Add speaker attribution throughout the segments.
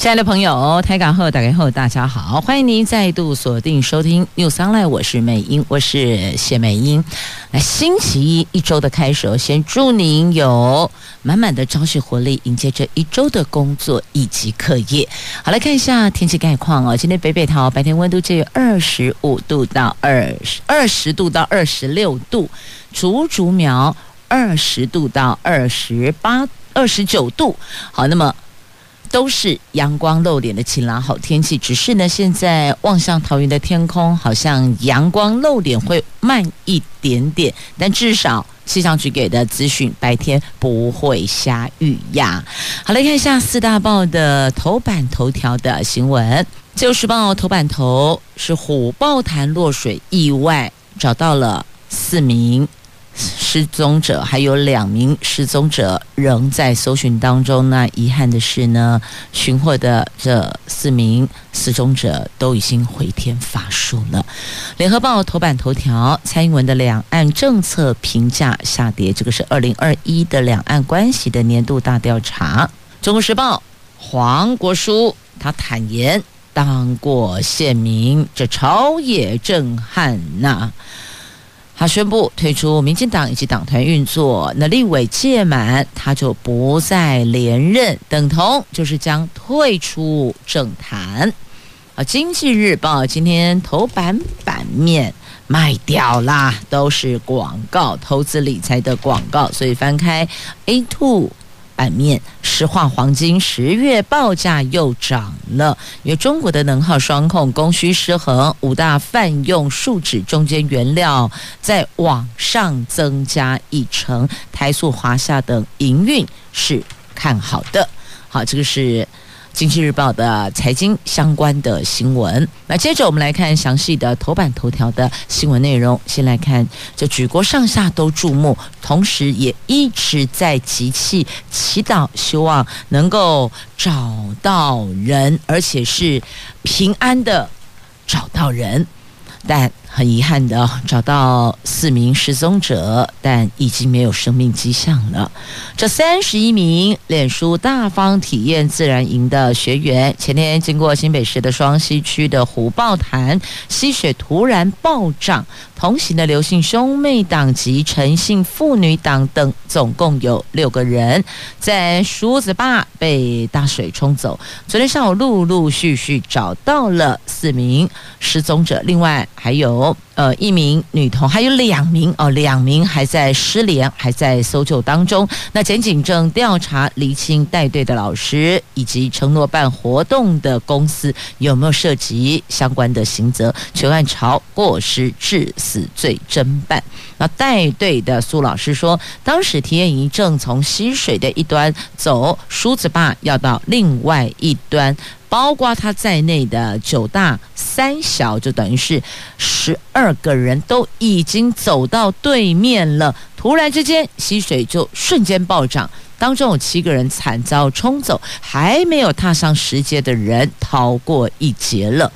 Speaker 1: 亲爱的朋友，台港后打开后，大家好，欢迎您再度锁定收听 News Online，我是美英，我是谢美英。来，星期一一周的开始，先祝您有满满的朝气活力，迎接这一周的工作以及课业。好，来看一下天气概况哦。今天北北桃白天温度介于二十五度到二十二十度到二十六度，竹竹苗二十度到二十八二十九度。好，那么。都是阳光露脸的晴朗好天气，只是呢，现在望向桃园的天空，好像阳光露脸会慢一点点，但至少气象局给的资讯，白天不会下雨呀。好，来看一下四大报的头版头条的新闻，《自由时报》头版头是虎豹潭落水意外，找到了四名。失踪者还有两名失踪者仍在搜寻当中。那遗憾的是呢，寻获的这四名失踪者都已经回天乏术了。联合报头版头条：蔡英文的两岸政策评价下跌。这个是二零二一的两岸关系的年度大调查。中国时报黄国书他坦言当过县民，这朝野震撼呐、他宣布退出民进党以及党团运作，那立委届满他就不再连任，等同就是将退出政坛。啊，《经济日报》今天头版版面卖掉啦，都是广告，投资理财的广告，所以翻开 A two。版面，石化黄金十月报价又涨了，因为中国的能耗双控供需失衡，五大泛用树脂中间原料在往上增加一成，台塑、华夏等营运是看好的。好，这个是。经济日报的财经相关的新闻，那接着我们来看详细的头版头条的新闻内容。先来看，这举国上下都注目，同时也一直在集气祈祷，希望能够找到人，而且是平安的找到人，但。很遗憾的找到四名失踪者，但已经没有生命迹象了。这三十一名脸书大方体验自然营的学员，前天经过新北市的双溪区的虎豹潭溪水突然暴涨，同行的刘姓兄妹党及陈姓妇女党等总共有六个人，在梳子坝被大水冲走。昨天上午陆陆续续找到了四名失踪者，另外还有。呃，一名女童，还有两名哦，两名还在失联，还在搜救当中。那检警正调查厘清带队的老师以及承诺办活动的公司有没有涉及相关的刑责，全案朝过失致死罪侦办。那带队的苏老师说，当时体验营正从溪水的一端走梳子坝，要到另外一端。包括他在内的九大三小，就等于是十二个人都已经走到对面了。突然之间，溪水就瞬间暴涨，当中有七个人惨遭冲走，还没有踏上石阶的人逃过一劫了。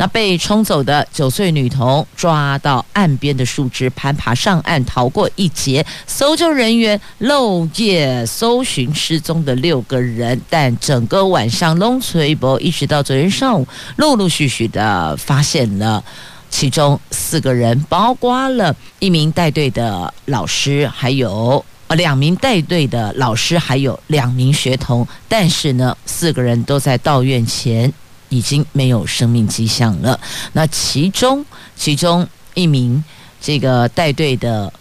Speaker 1: 那被冲走的九岁女童抓到岸边的树枝，攀爬上岸逃过一劫。搜救人员漏夜搜寻失踪的六个人，但整个晚上拢吹波，一直到昨天上午，陆陆续续的发现了其中四个人，包括了一名带队的老师，还有呃两名带队的老师，还有两名学童。但是呢，四个人都在到院前。已经没有生命迹象了。那其中，其中一名这个带队的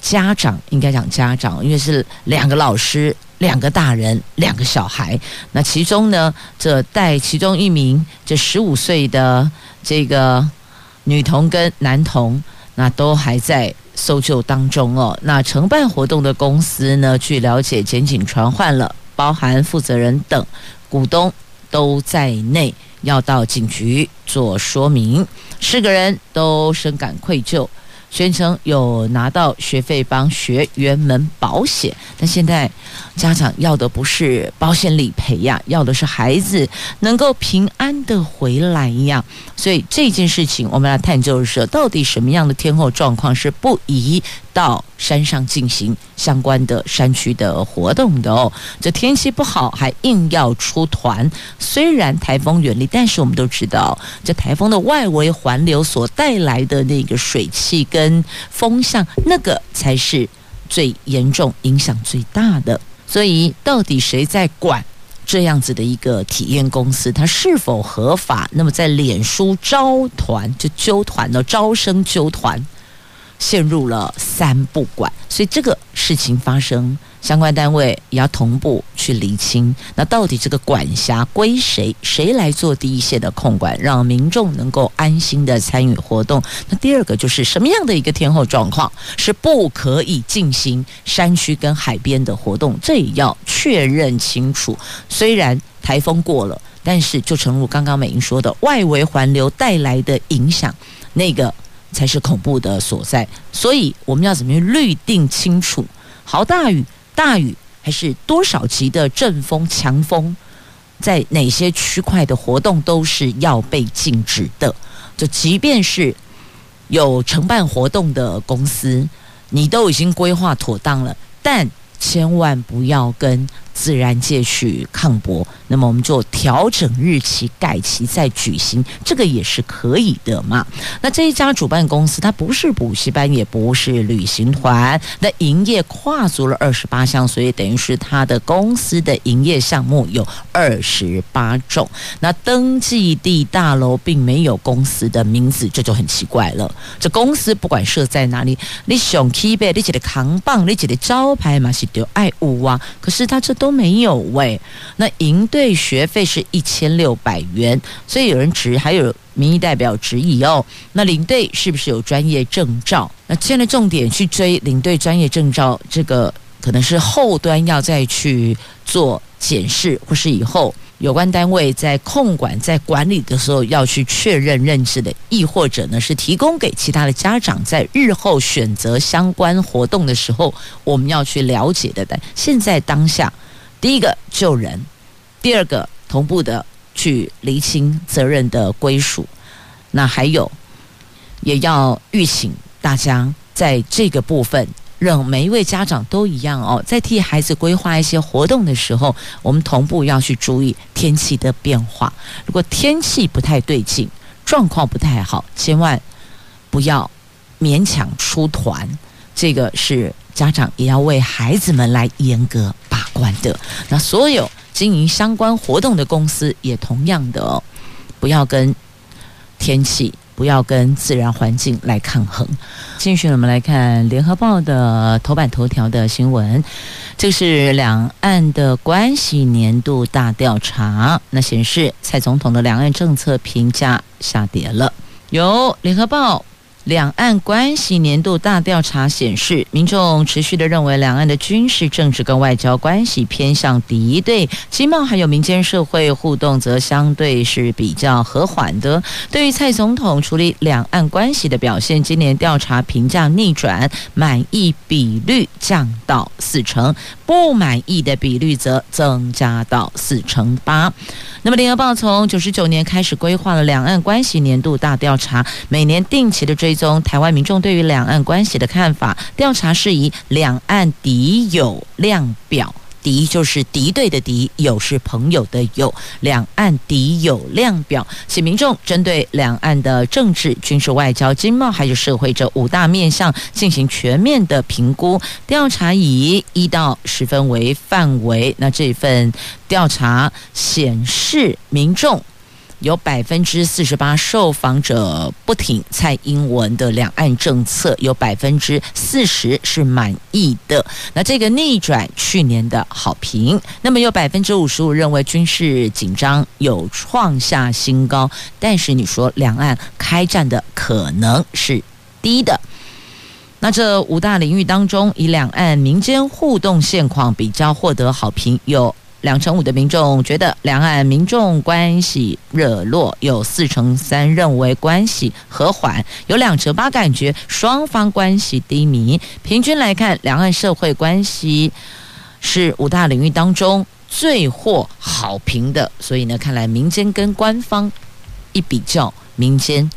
Speaker 1: 家长，应该讲家长，因为是两个老师、两个大人、两个小孩。那其中呢，这带其中一名这十五岁的这个女童跟男童，那都还在搜救当中哦。那承办活动的公司呢，据了解，检警传唤了包含负责人等股东。都在内，要到警局做说明。四个人都深感愧疚，宣称有拿到学费帮学员们保险，但现在家长要的不是保险理赔呀，要的是孩子能够平安的回来呀。所以这件事情，我们来探究的是，到底什么样的天后状况是不宜到山上进行相关的山区的活动的哦？这天气不好还硬要出团，虽然台风远离，但是我们都知道，这台风的外围环流所带来的那个水汽跟风向，那个才是最严重、影响最大的。所以，到底谁在管？这样子的一个体验公司，它是否合法？那么在脸书招团就揪团了，招生揪团，陷入了三不管。所以这个事情发生。相关单位也要同步去厘清，那到底这个管辖归谁？谁来做第一线的控管，让民众能够安心的参与活动？那第二个就是什么样的一个天候状况是不可以进行山区跟海边的活动？这也要确认清楚。虽然台风过了，但是就诚如刚刚美英说的，外围环流带来的影响，那个才是恐怖的所在。所以我们要怎么样律定清楚？豪大雨。大雨还是多少级的阵风、强风，在哪些区块的活动都是要被禁止的。就即便是有承办活动的公司，你都已经规划妥当了，但千万不要跟。自然界去抗驳，那么我们就调整日期，改期再举行，这个也是可以的嘛。那这一家主办公司，它不是补习班，也不是旅行团，那营业跨足了二十八项，所以等于是它的公司的营业项目有二十八种。那登记地大楼并没有公司的名字，这就很奇怪了。这公司不管设在哪里，你想起呗，你写的扛棒，你写的招牌嘛是丢爱物啊，可是它这都。都没有喂，那营队学费是一千六百元，所以有人质，还有民意代表质疑哦，那领队是不是有专业证照？那现在重点去追领队专业证照，这个可能是后端要再去做检视，或是以后有关单位在控管、在管理的时候要去确认认知的，亦或者呢是提供给其他的家长，在日后选择相关活动的时候，我们要去了解的。但现在当下。第一个救人，第二个同步的去厘清责任的归属，那还有也要预请大家在这个部分，让每一位家长都一样哦，在替孩子规划一些活动的时候，我们同步要去注意天气的变化。如果天气不太对劲，状况不太好，千万不要勉强出团。这个是家长也要为孩子们来严格关的。那所有经营相关活动的公司也同样的哦，不要跟天气，不要跟自然环境来抗衡。继续，我们来看《联合报》的头版头条的新闻，这是两岸的关系年度大调查，那显示蔡总统的两岸政策评价下跌了。由《联合报》。两岸关系年度大调查显示，民众持续的认为两岸的军事、政治跟外交关系偏向敌对，经贸还有民间社会互动则相对是比较和缓的。对于蔡总统处理两岸关系的表现，今年调查评价逆转，满意比率降到四成，不满意的比率则增加到四成八。那么，联合报从九十九年开始规划了两岸关系年度大调查，每年定期的追踪台湾民众对于两岸关系的看法。调查是以两岸敌友量表。敌就是敌对的敌，友是朋友的友。两岸敌友量表，请民众针对两岸的政治、军事、外交、经贸还有社会这五大面向进行全面的评估。调查以一到十分为范围。那这份调查显示，民众。有百分之四十八受访者不挺蔡英文的两岸政策，有百分之四十是满意的。那这个逆转去年的好评，那么有百分之五十五认为军事紧张有创下新高，但是你说两岸开战的可能是低的。那这五大领域当中，以两岸民间互动现况比较获得好评有。两成五的民众觉得两岸民众关系热络，有四成三认为关系和缓，有两成八感觉双方关系低迷。平均来看，两岸社会关系是五大领域当中最获好评的。所以呢，看来民间跟官方一比较，民间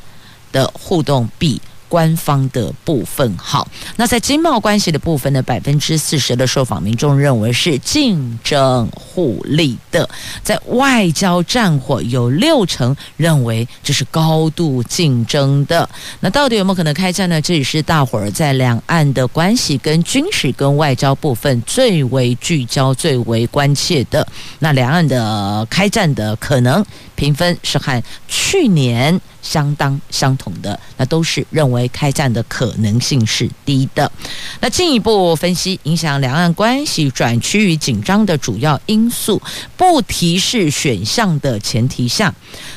Speaker 1: 的互动比。官方的部分好，那在经贸关系的部分呢，百分之四十的受访民众认为是竞争互利的；在外交战火，有六成认为这是高度竞争的。那到底有没有可能开战呢？这也是大伙儿在两岸的关系跟军事跟外交部分最为聚焦、最为关切的。那两岸的开战的可能评分是和去年。相当相同的，那都是认为开战的可能性是低的。那进一步分析影响两岸关系转趋于紧张的主要因素，不提示选项的前提下，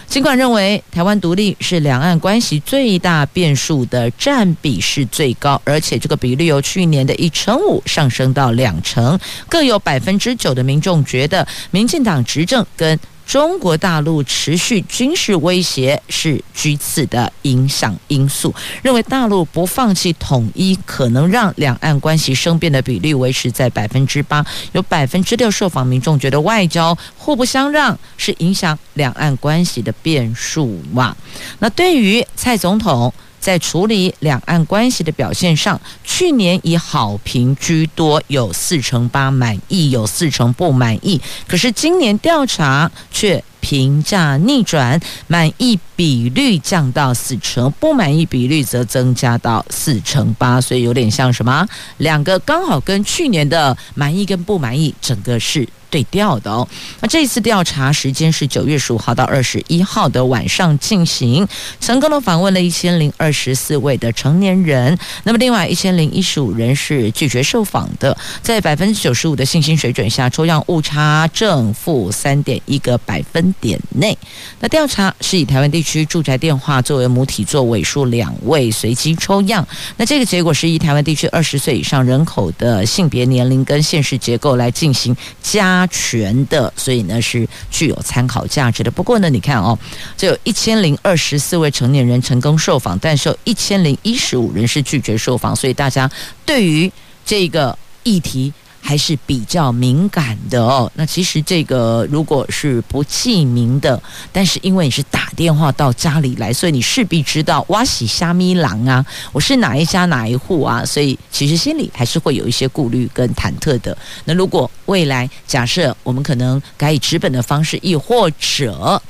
Speaker 1: 尽管认为台湾独立是两岸关系最大变数的占比是最高，而且这个比率由去年的一成五上升到两成，各有百分之九的民众觉得民进党执政跟中国大陆持续军事威胁是居次的影响因素，认为大陆不放弃统一，可能让两岸关系生变的比率维持在百分之八。有百分之六受访民众觉得外交互不相让是影响两岸关系的变数嘛。那对于蔡总统，在处理两岸关系的表现上，去年以好评居多，有四成八满意，有四成不满意。可是今年调查却评价逆转，满意比率降到四成，不满意比率则增加到四成八，所以有点像什么？两个刚好跟去年的满意跟不满意整个是。对调的哦，那这次调查时间是九月十五号到二十一号的晚上进行，成功的访问了一千零二十四位的成年人，那么另外一千零一十五人是拒绝受访的，在百分之九十五的信心水准下，抽样误差正负三点一个百分点内。那调查是以台湾地区住宅电话作为母体做尾数两位随机抽样，那这个结果是以台湾地区二十岁以上人口的性别年龄跟现实结构来进行加。加权的，所以呢是具有参考价值的。不过呢，你看哦，只有一千零二十四位成年人成功受访，但是有一千零一十五人是拒绝受访，所以大家对于这个议题。还是比较敏感的哦。那其实这个如果是不记名的，但是因为你是打电话到家里来，所以你势必知道哇洗虾米郎啊，我是哪一家哪一户啊，所以其实心里还是会有一些顾虑跟忐忑的。那如果未来假设我们可能改以纸本的方式，亦或者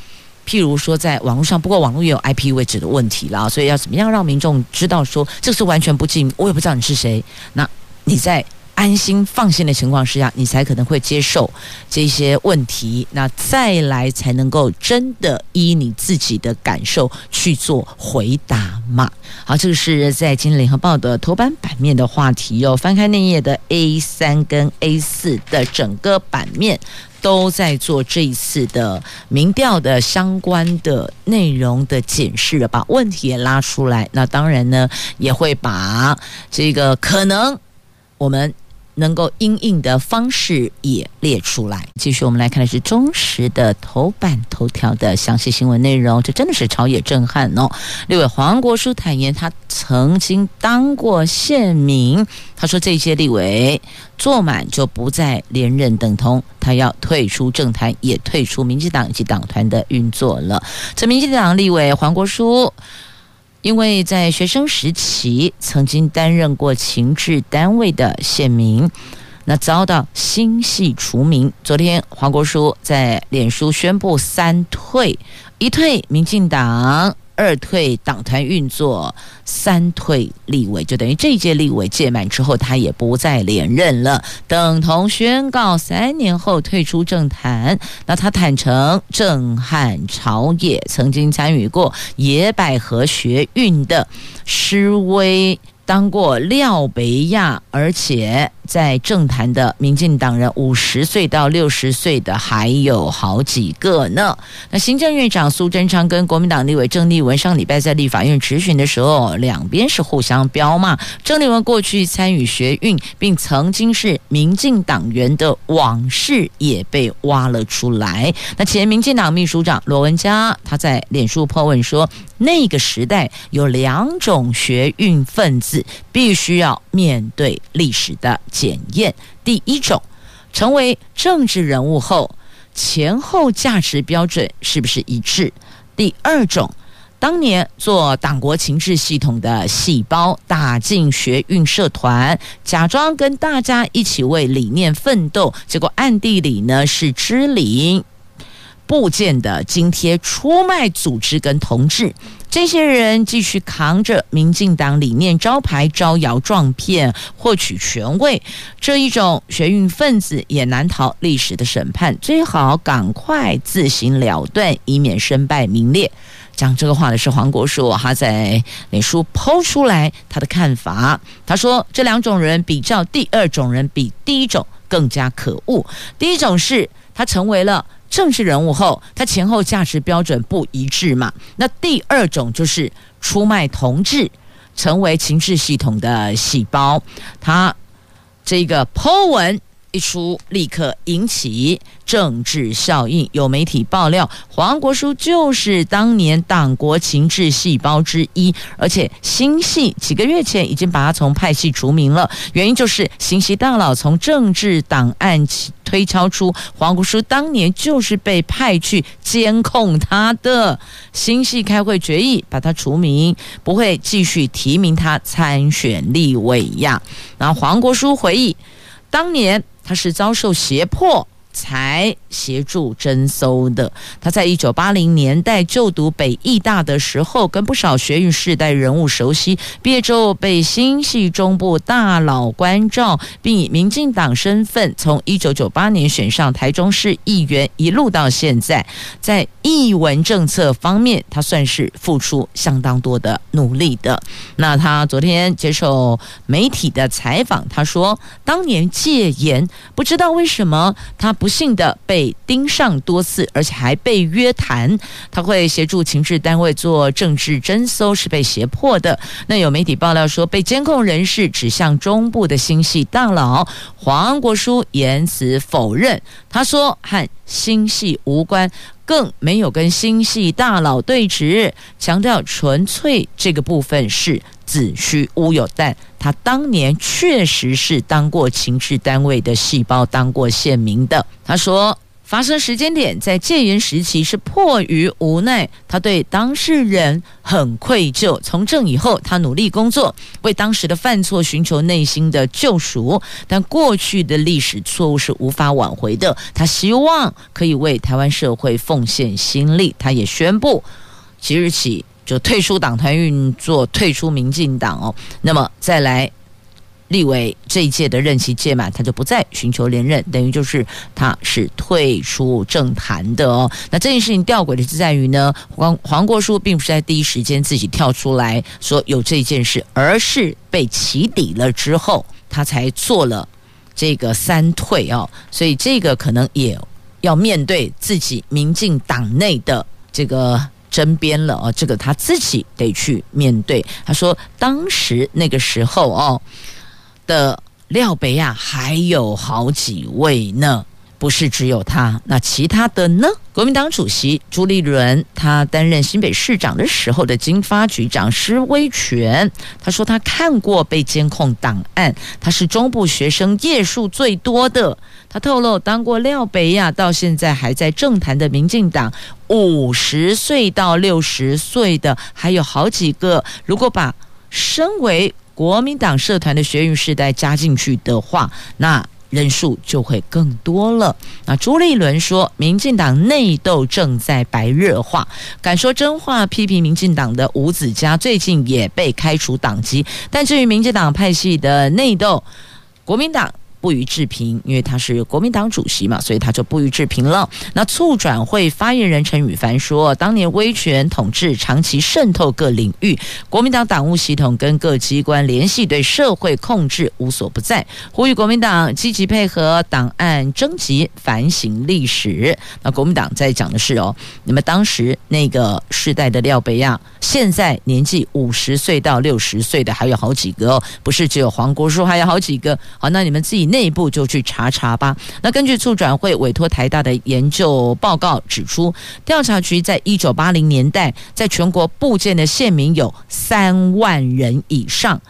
Speaker 1: 譬如说在网络上，不过网络也有 IP 位置的问题啦，所以要怎么样让民众知道说这是完全不记名，我也不知道你是谁，那你在。安心放心的情况之下，你才可能会接受这些问题，那再来才能够真的依你自己的感受去做回答嘛。好，这个是在今天联合报的头版版面的话题哦。翻开那页的 A 三跟 A 四的整个版面，都在做这一次的民调的相关的内容的检视了，把问题也拉出来。那当然呢，也会把这个可能我们。能够应应的方式也列出来。继续，我们来看的是中时的头版头条的详细新闻内容。这真的是朝野震撼哦！立委黄国书坦言，他曾经当过县民。他说，这些立委坐满就不再连任，等同他要退出政坛，也退出民进党以及党团的运作了。这民进党立委黄国书。因为在学生时期曾经担任过情治单位的县民，那遭到新系除名。昨天黄国书在脸书宣布三退：一退民进党。二退党团运作，三退立委，就等于这一届立委届满之后，他也不再连任了，等同宣告三年后退出政坛。那他坦承，震撼朝野，曾经参与过野百合学运的示威。当过廖北亚，而且在政坛的民进党人，五十岁到六十岁的还有好几个呢。那行政院长苏贞昌跟国民党立委郑丽文上礼拜在立法院质询的时候，两边是互相飙骂。郑丽文过去参与学运，并曾经是民进党员的往事也被挖了出来。那前民进党秘书长罗文嘉他在脸书破问说，那个时代有两种学运分子，必须要面对历史的检验。第一种，成为政治人物后，前后价值标准是不是一致？第二种，当年做党国情治系统的细胞，打进学运社团，假装跟大家一起为理念奋斗，结果暗地里呢是支领。部件的津贴出卖组织跟同志，这些人继续扛着民进党理念招牌招摇撞骗，获取权位，这一种学运分子也难逃历史的审判，最好赶快自行了断，以免身败名裂。讲这个话的是黄国书，他在脸书抛出来他的看法，他说这两种人比较，第二种人比第一种更加可恶。第一种是他成为了。政治人物后，他前后价值标准不一致嘛？那第二种就是出卖同志，成为情治系统的细胞。他这个 Po 文一出，立刻引起。政治效应，有媒体爆料，黄国书就是当年党国情治细胞之一，而且新系几个月前已经把他从派系除名了，原因就是新系大佬从政治档案推敲出黄国书当年就是被派去监控他的，新系开会决议把他除名，不会继续提名他参选立委呀。然后黄国书回忆，当年他是遭受胁迫。才协助征搜的。他在一九八零年代就读北艺大的时候，跟不少学运世代人物熟悉。毕业之后被新系中部大佬关照，并以民进党身份，从一九九八年选上台中市议员，一路到现在，在译文政策方面，他算是付出相当多的努力的。那他昨天接受媒体的采访，他说，当年戒严，不知道为什么他。不幸的被盯上多次，而且还被约谈。他会协助情治单位做政治侦搜，是被胁迫的。那有媒体爆料说，被监控人士指向中部的新系大佬黄国书，言辞否认。他说和新系无关，更没有跟新系大佬对质，强调纯粹这个部分是。子虚乌有，但他当年确实是当过情治单位的细胞，当过县民的。他说，发生时间点在戒严时期是迫于无奈，他对当事人很愧疚。从政以后，他努力工作，为当时的犯错寻求内心的救赎。但过去的历史错误是无法挽回的。他希望可以为台湾社会奉献心力。他也宣布，即日起。就退出党团运作，退出民进党哦。那么再来立委这一届的任期届满，他就不再寻求连任，等于就是他是退出政坛的哦。那这件事情吊诡的是在于呢，黄黄国书并不是在第一时间自己跳出来说有这件事，而是被起底了之后，他才做了这个三退哦。所以这个可能也要面对自己民进党内的这个。争辩了啊，这个他自己得去面对。他说，当时那个时候哦的廖北亚还有好几位呢。不是只有他，那其他的呢？国民党主席朱立伦，他担任新北市长的时候的经发局长施威权，他说他看过被监控档案，他是中部学生页数最多的。他透露，当过廖北亚到现在还在政坛的民进党五十岁到六十岁的还有好几个。如果把身为国民党社团的学运世代加进去的话，那。人数就会更多了。那朱立伦说，民进党内斗正在白热化，敢说真话批评民进党的吴子嘉最近也被开除党籍。但至于民进党派系的内斗，国民党不予置评，因为他是国民党主席嘛，所以他就不予置评了。那促转会发言人陈羽凡说，当年威权统治长期渗透各领域，国民党党务系统跟各机关联系，对社会控制无所不在，呼吁国民党积极配合档案征集，反省历史。那国民党在讲的是哦，你们当时那个世代的廖北亚，现在年纪五十岁到六十岁的还有好几个哦，不是只有黄国书，还有好几个。好，那你们自己内部就去查查吧。那根据促转会委托台大的研究报告指出，调查局在一九八零年代，在全国布建的县民有三万人以上。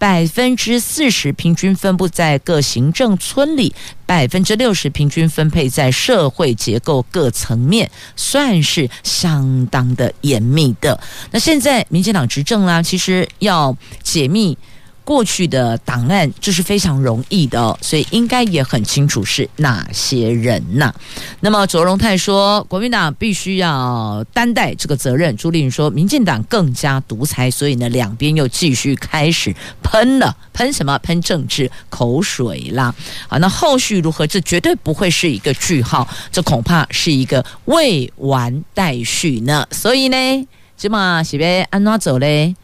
Speaker 1: 百分之四十平均分布在各行政村里，百分之六十平均分配在社会结构各层面，算是相当的严密的。那现在民进党执政啦，其实要解密。过去的档案这是非常容易的，所以应该也很清楚是哪些人呐。那么卓荣泰说，国民党必须要担待这个责任。朱立伦说，民进党更加独裁，所以呢，两边又继续开始喷了，喷什么？喷政治口水啦。好，那后续如何？这绝对不会是一个句号，这恐怕是一个未完待续呢。所以呢，这么是要安怎走嘞？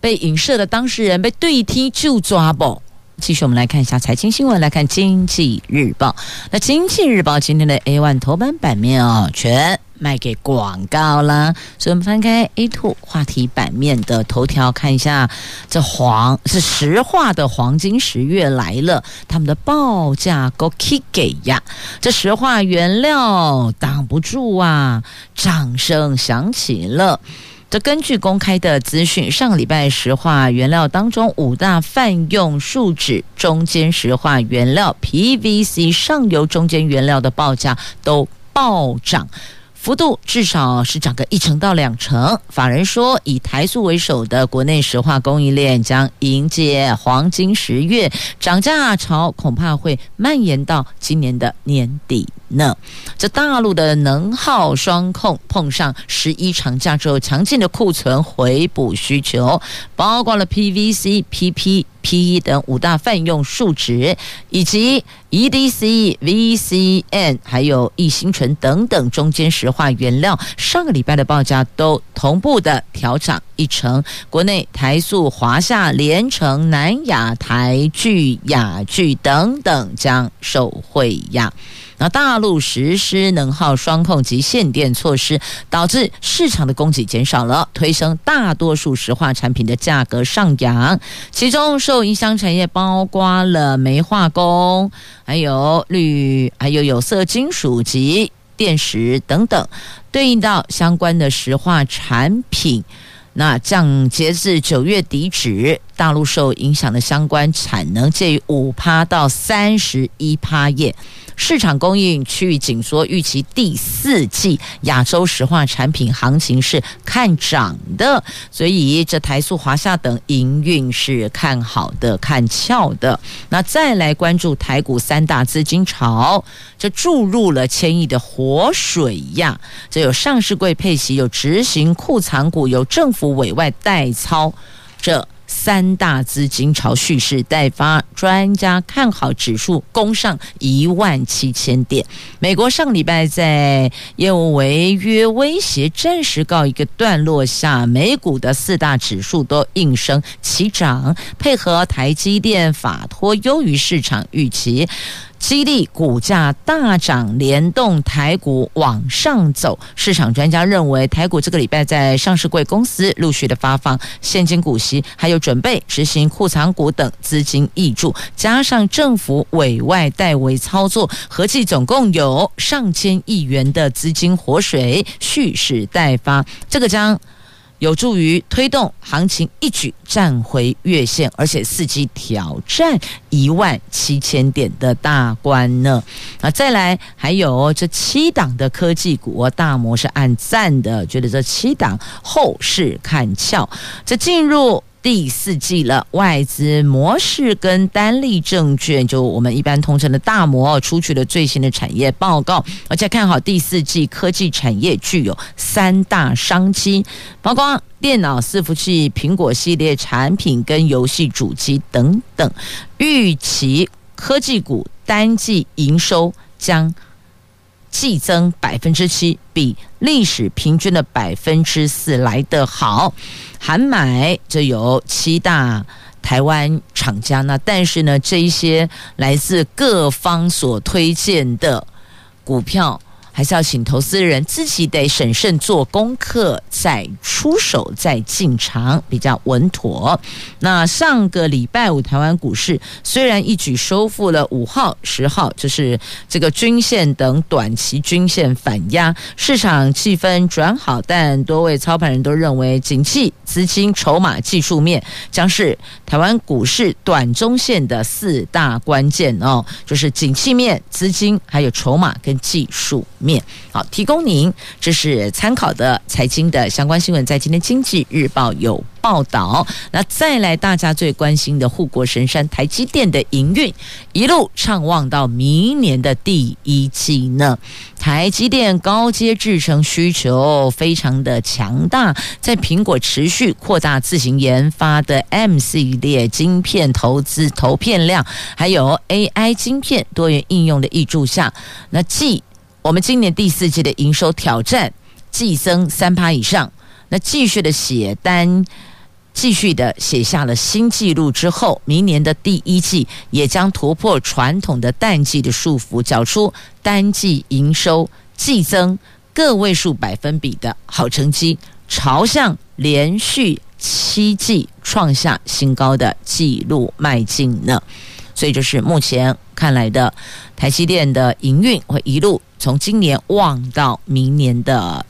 Speaker 1: 被影射的当事人被对踢就抓捕。继续，我们来看一下财经新闻，来看《经济日报》。那《经济日报》今天的 A one 头版版面哦，全卖给广告了。所以，我们翻开 A two 话题版面的头条，看一下这黄是石化的黄金十月来了，他们的报价够 k 给呀。这石化原料挡不住啊，掌声响起了。这根据公开的资讯，上礼拜石化原料当中五大泛用树脂中间石化原料 PVC 上游中间原料的报价都暴涨。幅度至少是涨个一成到两成。法人说，以台塑为首的国内石化供应链将迎接黄金十月，涨价潮恐怕会蔓延到今年的年底呢。这大陆的能耗双控碰上十一长假之后，强劲的库存回补需求，包括了 PVC、PP。PE 等五大泛用数值，以及 E D C V C N 还有异辛醇等等中间石化原料，上个礼拜的报价都同步的调涨一成。国内台塑、华夏、联成、南亚、台聚、雅聚等等将受惠呀。那大陆实施能耗双控及限电措施，导致市场的供给减少了，推升大多数石化产品的价格上扬。其中受影响产业包括了煤化工，还有铝，还有有色金属及电石等等，对应到相关的石化产品。那降截至九月底止，大陆受影响的相关产能介于五趴到三十一趴耶。市场供应趋于紧缩，预期第四季亚洲石化产品行情是看涨的，所以这台塑、华夏等营运是看好的、看俏的。那再来关注台股三大资金潮，这注入了千亿的活水呀！这有上市柜配息，有执行库藏股，有政府委外代操，这。三大资金潮蓄势待发，专家看好指数攻上一万七千点。美国上礼拜在业务违约威胁暂时告一个段落下，美股的四大指数都应声齐涨，配合台积电法托优于市场预期。激励股价大涨，联动台股往上走。市场专家认为，台股这个礼拜在上市柜公司陆续的发放现金股息，还有准备执行库藏股等资金挹注，加上政府委外代为操作，合计总共有上千亿元的资金活水蓄势待发。这个将。有助于推动行情一举站回月线，而且伺机挑战一万七千点的大关呢。啊，再来还有这七档的科技股，大摩是按赞的，觉得这七档后市看俏。这进入。第四季了，外资模式跟丹立证券，就我们一般通称的大摩，出具了最新的产业报告，而且看好第四季科技产业具有三大商机，包括电脑伺服器、苹果系列产品跟游戏主机等等，预期。科技股单季营收将季增百分之七，比历史平均的百分之四来得好。韩买就有七大台湾厂家，那但是呢，这一些来自各方所推荐的股票。还是要请投资人自己得审慎做功课，再出手，再进场比较稳妥。那上个礼拜五，台湾股市虽然一举收复了五号、十号，就是这个均线等短期均线反压，市场气氛转好，但多位操盘人都认为，景气、资金、筹码、技术面将是台湾股市短中线的四大关键哦，就是景气面、资金、还有筹码跟技术。好，提供您这是参考的财经的相关新闻，在今天《经济日报》有报道。那再来，大家最关心的护国神山台积电的营运一路畅旺到明年的第一季呢？台积电高阶制程需求非常的强大，在苹果持续扩大自行研发的 M 系列晶片投资投片量，还有 AI 晶片多元应用的挹注下，那继我们今年第四季的营收挑战季增三趴以上，那继续的写单，继续的写下了新纪录之后，明年的第一季也将突破传统的淡季的束缚，缴出单季营收季增个位数百分比的好成绩，朝向连续七季创下新高的纪录迈进呢。所以，这是目前看来的台积电的营运会一路从今年望到明年的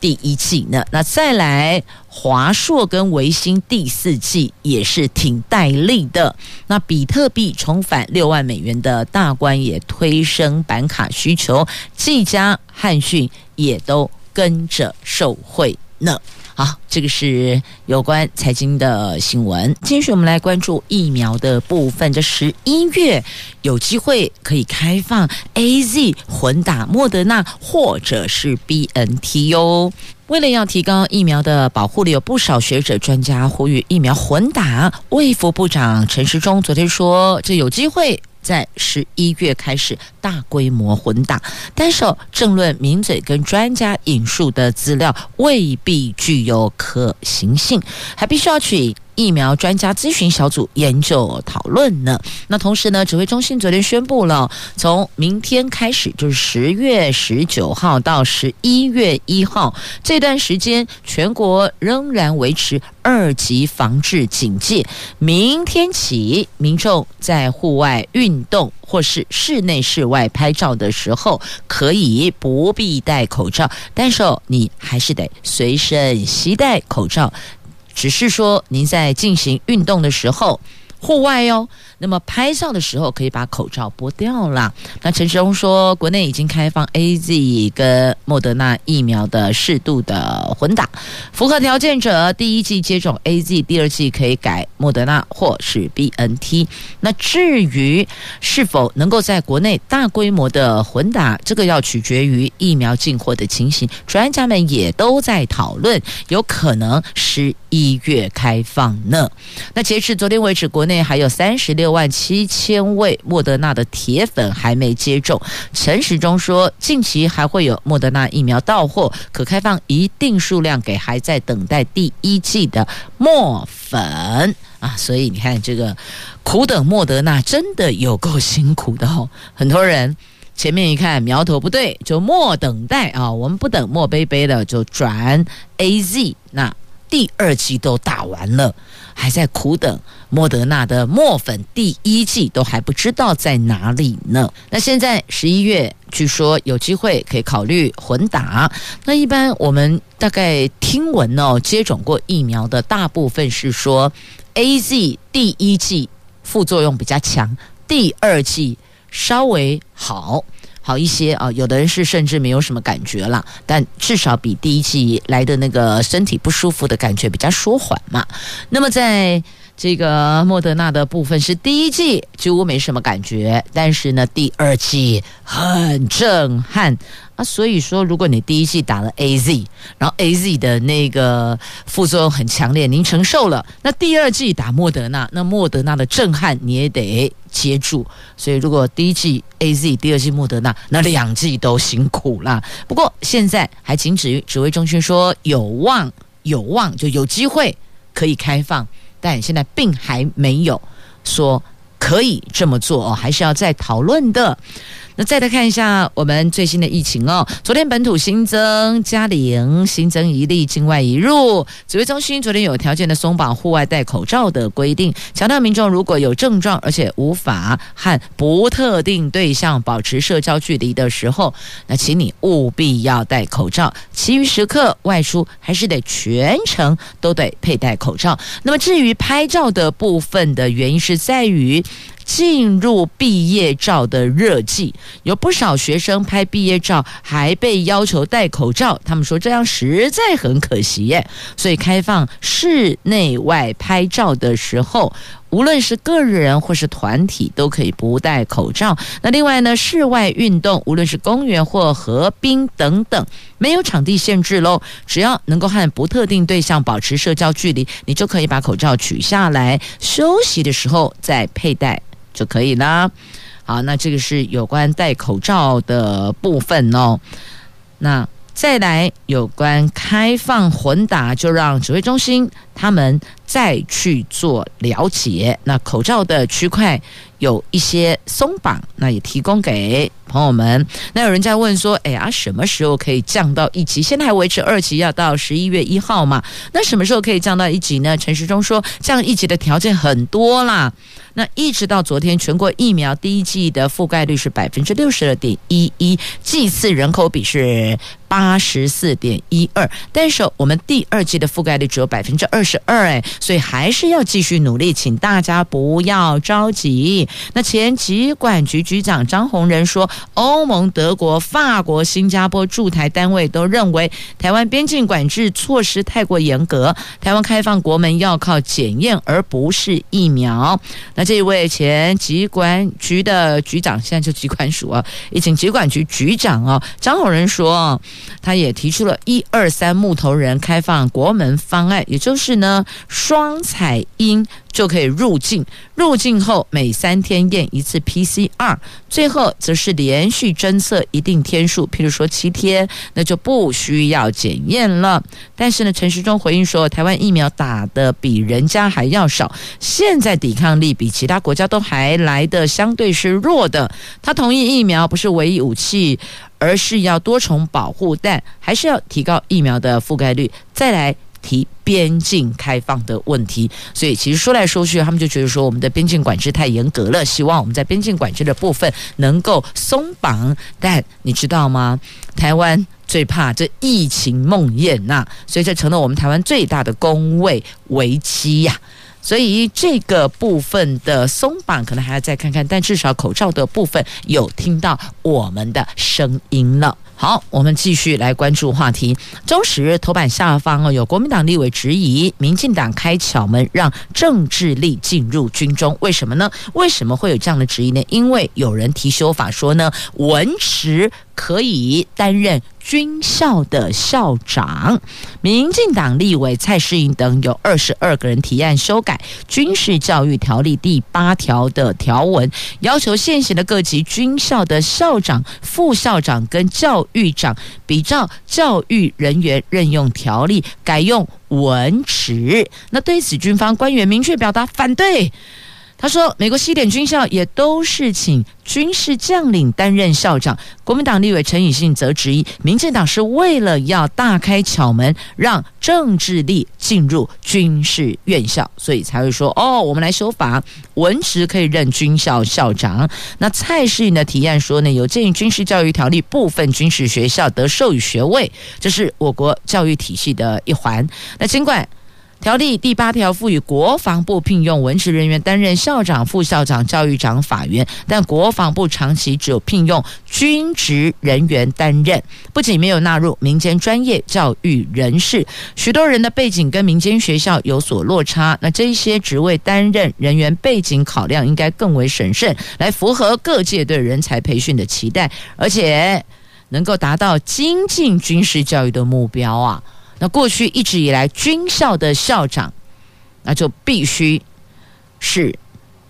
Speaker 1: 第一季呢。那再来，华硕跟维新第四季也是挺带力的。那比特币重返六万美元的大关，也推升板卡需求，技嘉、汉讯也都跟着受惠呢。好，这个是有关财经的新闻。继续，我们来关注疫苗的部分。这十一月有机会可以开放 AZ 混打莫德纳或者是 BNT 哟。为了要提高疫苗的保护力，有不少学者专家呼吁疫苗混打。卫福部长陈时中昨天说，这有机会。在十一月开始大规模混打，单手政论名嘴跟专家引述的资料未必具有可行性，还必须要去。疫苗专家咨询小组研究讨论呢。那同时呢，指挥中心昨天宣布了，从明天开始，就是十月十九号到十一月一号这段时间，全国仍然维持二级防治警戒。明天起，民众在户外运动或是室内、室外拍照的时候，可以不必戴口罩，但是你还是得随身携带口罩。只是说，您在进行运动的时候，户外哟。那么拍照的时候可以把口罩剥掉了。那陈时中说，国内已经开放 AZ 跟莫德纳疫苗的适度的混打，符合条件者第一季接种 AZ，第二季可以改莫德纳或是 BNT。那至于是否能够在国内大规模的混打，这个要取决于疫苗进货的情形。专家们也都在讨论，有可能十一月开放呢。那截至昨天为止，国内还有三十六万七千位莫德纳的铁粉还没接种。陈时中说，近期还会有莫德纳疫苗到货，可开放一定数量给还在等待第一剂的莫粉啊。所以你看，这个苦等莫德纳真的有够辛苦的哦。很多人前面一看苗头不对，就莫等待啊，我们不等莫杯杯的，就转 AZ。那第二剂都打完了。还在苦等莫德纳的墨粉第一剂都还不知道在哪里呢。那现在十一月，据说有机会可以考虑混打。那一般我们大概听闻哦，接种过疫苗的大部分是说，AZ 第一剂副作用比较强，第二剂稍微好。好一些啊，有的人是甚至没有什么感觉了，但至少比第一剂来的那个身体不舒服的感觉比较舒缓嘛。那么在这个莫德纳的部分是第一季几乎没什么感觉，但是呢，第二季很震撼啊。所以说，如果你第一季打了 AZ，然后 AZ 的那个副作用很强烈，您承受了，那第二季打莫德纳，那莫德纳的震撼你也得接住。所以，如果第一季 AZ，第二季莫德纳，那两季都辛苦了。不过现在还仅止于指挥中心说有望，有望就有机会可以开放。但现在并还没有说可以这么做哦，还是要再讨论的。再来看一下我们最新的疫情哦。昨天本土新增加零，新增一例境外移入。指挥中心昨天有条件的松绑户外戴口罩的规定，强调民众如果有症状，而且无法和不特定对象保持社交距离的时候，那请你务必要戴口罩。其余时刻外出还是得全程都得佩戴口罩。那么至于拍照的部分的原因是在于。进入毕业照的热季，有不少学生拍毕业照还被要求戴口罩，他们说这样实在很可惜耶。所以开放室内外拍照的时候，无论是个人或是团体都可以不戴口罩。那另外呢，室外运动，无论是公园或河滨等等，没有场地限制喽，只要能够和不特定对象保持社交距离，你就可以把口罩取下来，休息的时候再佩戴。就可以啦。好，那这个是有关戴口罩的部分哦。那再来有关开放混打，就让指挥中心他们再去做了解。那口罩的区块有一些松绑，那也提供给朋友们。那有人在问说：“哎呀，什么时候可以降到一级？现在还维持二级，要到十一月一号嘛？那什么时候可以降到一级呢？”陈时中说：“降一级的条件很多啦。”那一直到昨天，全国疫苗第一季的覆盖率是百分之六十二点一一，剂次人口比是八十四点一二，但是我们第二季的覆盖率只有百分之二二十二，哎，所以还是要继续努力，请大家不要着急。那前疾管局局长张宏仁说，欧盟、德国、法国、新加坡驻台单位都认为台湾边境管制措施太过严格，台湾开放国门要靠检验而不是疫苗。那这一位前疾管局的局长，现在就疾管署啊，已经疾管局局长啊，张宏仁说，他也提出了一二三木头人开放国门方案，也就是是呢，双采阴。就可以入境，入境后每三天验一次 PCR，最后则是连续侦测一定天数，譬如说七天，那就不需要检验了。但是呢，陈时中回应说，台湾疫苗打的比人家还要少，现在抵抗力比其他国家都还来的相对是弱的。他同意疫苗不是唯一武器，而是要多重保护，但还是要提高疫苗的覆盖率，再来。提边境开放的问题，所以其实说来说去，他们就觉得说我们的边境管制太严格了，希望我们在边境管制的部分能够松绑。但你知道吗？台湾最怕这疫情梦魇呐，所以这成了我们台湾最大的公卫危机呀。所以这个部分的松绑可能还要再看看，但至少口罩的部分有听到我们的声音了。好，我们继续来关注话题。中时头版下方哦，有国民党立委质疑，民进党开巧门让政治力进入军中，为什么呢？为什么会有这样的质疑呢？因为有人提修法说呢，文职。可以担任军校的校长，民进党立委蔡适应等有二十二个人提案修改军事教育条例第八条的条文，要求现行的各级军校的校长、副校长跟教育长，比照教育人员任用条例改用文职。那对此，军方官员明确表达反对。他说：“美国西点军校也都是请军事将领担任校长。”国民党立委陈以信则质疑，民进党是为了要大开巧门，让政治力进入军事院校，所以才会说：“哦，我们来修法，文职可以任军校校长。”那蔡适应的提案说呢，有建议军事教育条例部分军事学校得授予学位，这是我国教育体系的一环。那尽管。条例第八条赋予国防部聘用文职人员担任校长、副校长、教育长、法员，但国防部长期只有聘用军职人员担任，不仅没有纳入民间专业教育人士，许多人的背景跟民间学校有所落差。那这些职位担任人员背景考量应该更为审慎，来符合各界对人才培训的期待，而且能够达到精进军事教育的目标啊。那过去一直以来，军校的校长，那就必须是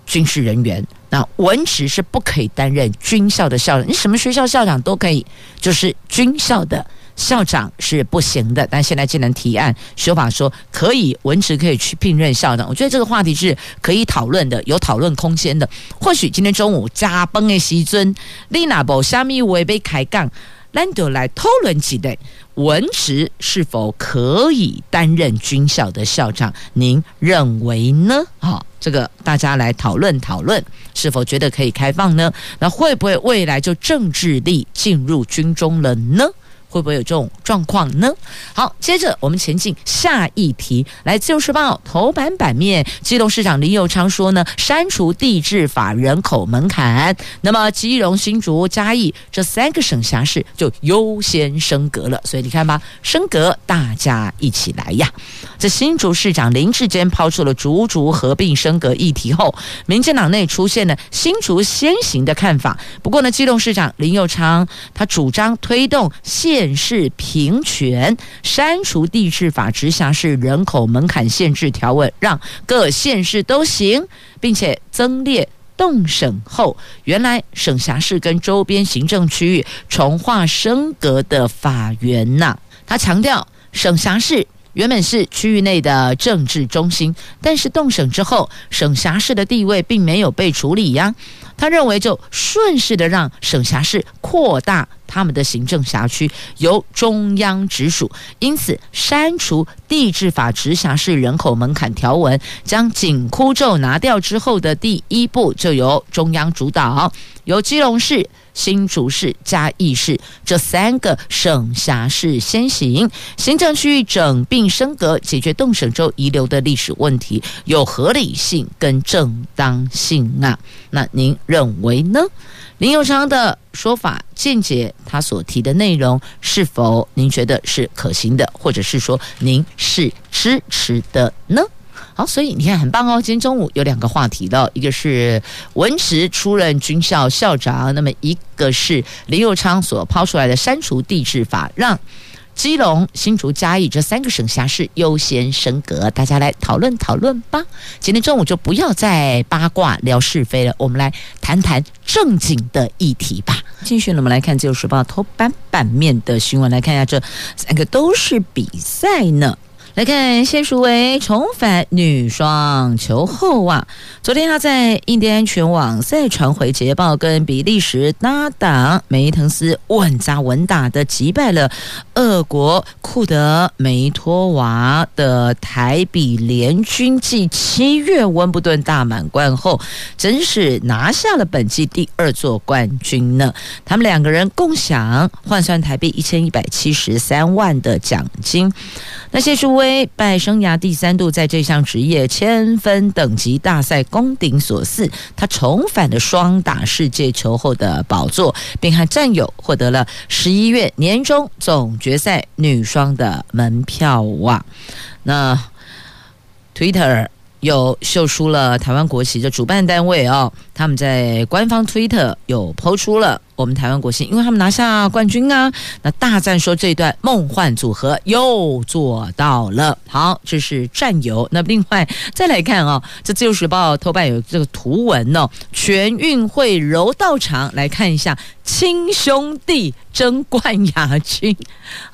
Speaker 1: 军事人员。那文职是不可以担任军校的校长，你什么学校校长都可以，就是军校的校长是不行的。但现在既然提案修法说可以，文职可以去聘任校长，我觉得这个话题是可以讨论的，有讨论空间的。或许今天中午加班的时阵，你那部虾米会被开杠？难得来讨论几代文职是否可以担任军校的校长？您认为呢？好，这个大家来讨论讨论，是否觉得可以开放呢？那会不会未来就政治力进入军中了呢？会不会有这种状况呢？好，接着我们前进下一题。来，《自由时报》头版版面，基隆市长林佑昌说呢，删除地质法人口门槛，那么基隆、新竹、嘉义这三个省辖市就优先升格了。所以你看吧，升格大家一起来呀！这新竹市长林志坚抛出了竹竹合并升格议题后，民进党内出现了新竹先行的看法。不过呢，基隆市长林佑昌他主张推动县。县市平权，删除地制法直辖市人口门槛限制条文，让各县市都行，并且增列动省后，原来省辖市跟周边行政区域重划升格的法源呐。他强调，省辖市原本是区域内的政治中心，但是动省之后，省辖市的地位并没有被处理呀。他认为，就顺势的让省辖市扩大他们的行政辖区，由中央直属。因此，删除地质法直辖市人口门槛条文，将紧箍咒拿掉之后的第一步，就由中央主导，由基隆市。新竹市、嘉义市这三个省辖市先行，行政区域整并升格，解决动省州遗留的历史问题，有合理性跟正当性啊。那您认为呢？林右昌的说法见解，他所提的内容是否您觉得是可行的，或者是说您是支持的呢？好，所以你看很棒哦。今天中午有两个话题的，一个是文职出任军校校长，那么一个是林右昌所抛出来的删除地制法，让基隆、新竹、嘉义这三个省辖市优先升格。大家来讨论讨论吧。今天中午就不要再八卦聊是非了，我们来谈谈正经的议题吧。继续，我们来看《自由时报》头版版面的新闻，来看一下这三个都是比赛呢。来看谢淑薇重返女双球后啊！昨天她在印第安全网赛传回捷报，跟比利时搭档梅滕斯稳扎稳打的击败了俄国库德梅托娃的台比联军，继七月温布顿大满贯后，真是拿下了本季第二座冠军呢！他们两个人共享换算台币一千一百七十三万的奖金。那谢淑薇拜生涯第三度在这项职业千分等级大赛攻顶所四，他重返了双打世界球后的宝座，并和战友获得了十一月年终总决赛女双的门票哇！那 Twitter。有秀出了台湾国旗的主办单位哦，他们在官方推特有抛出了我们台湾国旗，因为他们拿下冠军啊，那大赞说这一段梦幻组合又做到了。好，这是战友。那另外再来看、哦，这自由时报头版有这个图文哦，全运会柔道场来看一下亲兄弟争冠亚军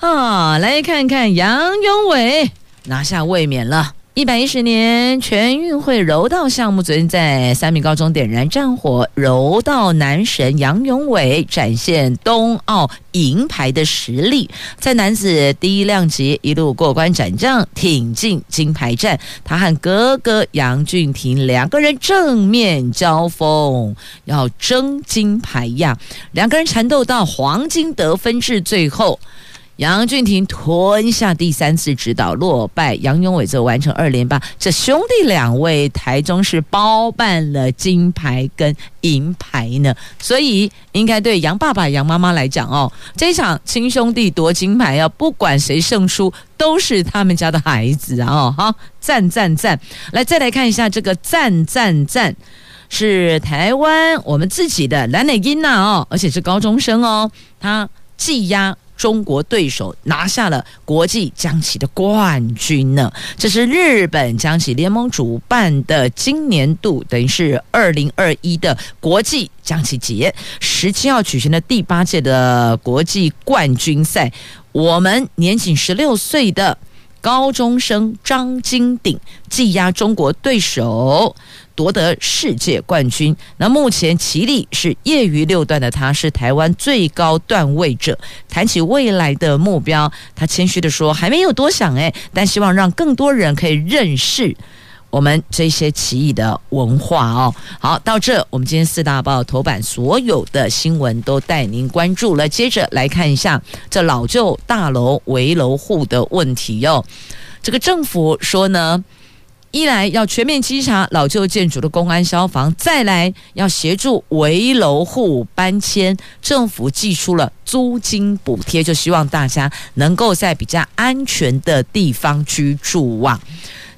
Speaker 1: 啊，来看看杨永伟拿下卫冕了。一百一十年全运会柔道项目，昨天在三米高中点燃战火，柔道男神杨永伟展现冬奥银牌的实力，在男子第一量级一路过关斩将，挺进金牌战。他和哥哥杨俊廷两个人正面交锋，要争金牌呀！两个人缠斗到黄金得分制，最后。杨俊廷吞下第三次指导落败，杨永伟则完成二连霸。这兄弟两位台中是包办了金牌跟银牌呢，所以应该对杨爸爸、杨妈妈来讲哦，这一场亲兄弟夺金牌要不管谁胜出，都是他们家的孩子啊！哦，好，赞赞赞！来，再来看一下这个赞赞赞，是台湾我们自己的兰乃金娜哦，而且是高中生哦，他技压。中国对手拿下了国际将棋的冠军呢，这是日本将棋联盟主办的今年度，等于是二零二一的国际将棋节，十七号举行的第八届的国际冠军赛，我们年仅十六岁的高中生张金鼎技压中国对手。夺得世界冠军。那目前棋力是业余六段的，他是台湾最高段位者。谈起未来的目标，他谦虚的说：“还没有多想诶，但希望让更多人可以认识我们这些奇异的文化哦。”好，到这，我们今天四大报头版所有的新闻都带您关注了。接着来看一下这老旧大楼围楼户的问题哟、这个政府说呢。一来要全面稽查老旧建筑的公安消防，再来要协助围楼户搬迁，政府寄出了租金补贴，就希望大家能够在比较安全的地方居住啊。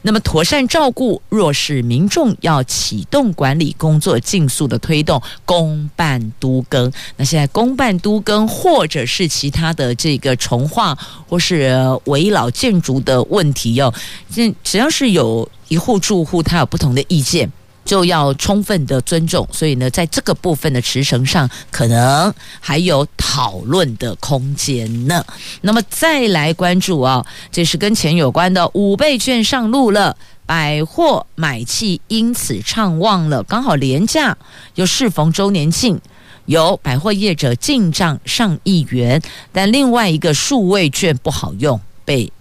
Speaker 1: 那么妥善照顾弱势民众，要启动管理工作，尽速的推动公办都更。那现在公办都更或者是其他的这个重化或是危老建筑的问题哟，现只要是有。一户住户他有不同的意见，就要充分的尊重。所以呢，在这个部分的时程上，可能还有讨论的空间呢。那么再来关注啊，这是跟钱有关的五倍券上路了，百货买气因此畅旺了。刚好廉价又适逢周年庆，有百货业者进账上亿元，但另外一个数位券不好用，被。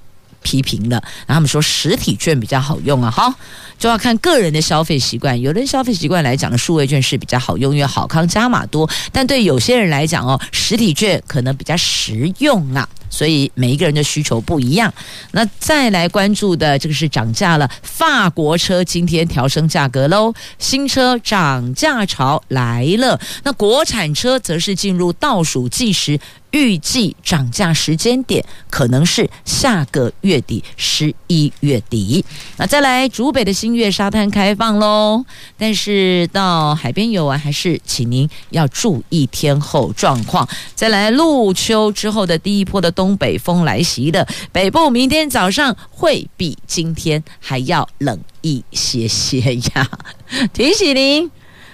Speaker 1: 批评了，然后他们说实体券比较好用啊，好，就要看个人的消费习惯。有人消费习惯来讲呢，数位券是比较好用，因为好康加码多。但对有些人来讲哦，实体券可能比较实用啊。所以每一个人的需求不一样。那再来关注的这个是涨价了，法国车今天调升价格喽，新车涨价潮来了。那国产车则是进入倒数计时。预计涨价时间点可能是下个月底，十一月底。那再来，竹北的新月沙滩开放喽，但是到海边游玩还是请您要注意天候状况。再来，入秋之后的第一波的东北风来袭的北部，明天早上会比今天还要冷一些些呀。提醒您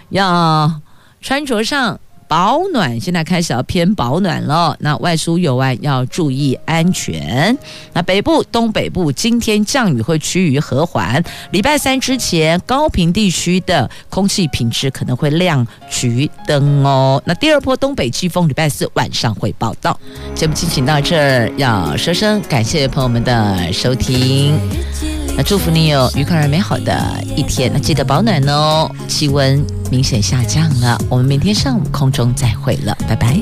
Speaker 1: 要穿着上。保暖，现在开始要偏保暖了。那外出游玩要注意安全。那北部、东北部今天降雨会趋于和缓。礼拜三之前，高屏地区的空气品质可能会亮橘灯哦。那第二波东北季风礼拜四晚上会报到。节目进行到这儿，要说声感谢朋友们的收听。那祝福你有愉快而美好的一天。那记得保暖哦，气温明显下降了。我们明天上午空中再会了，拜拜。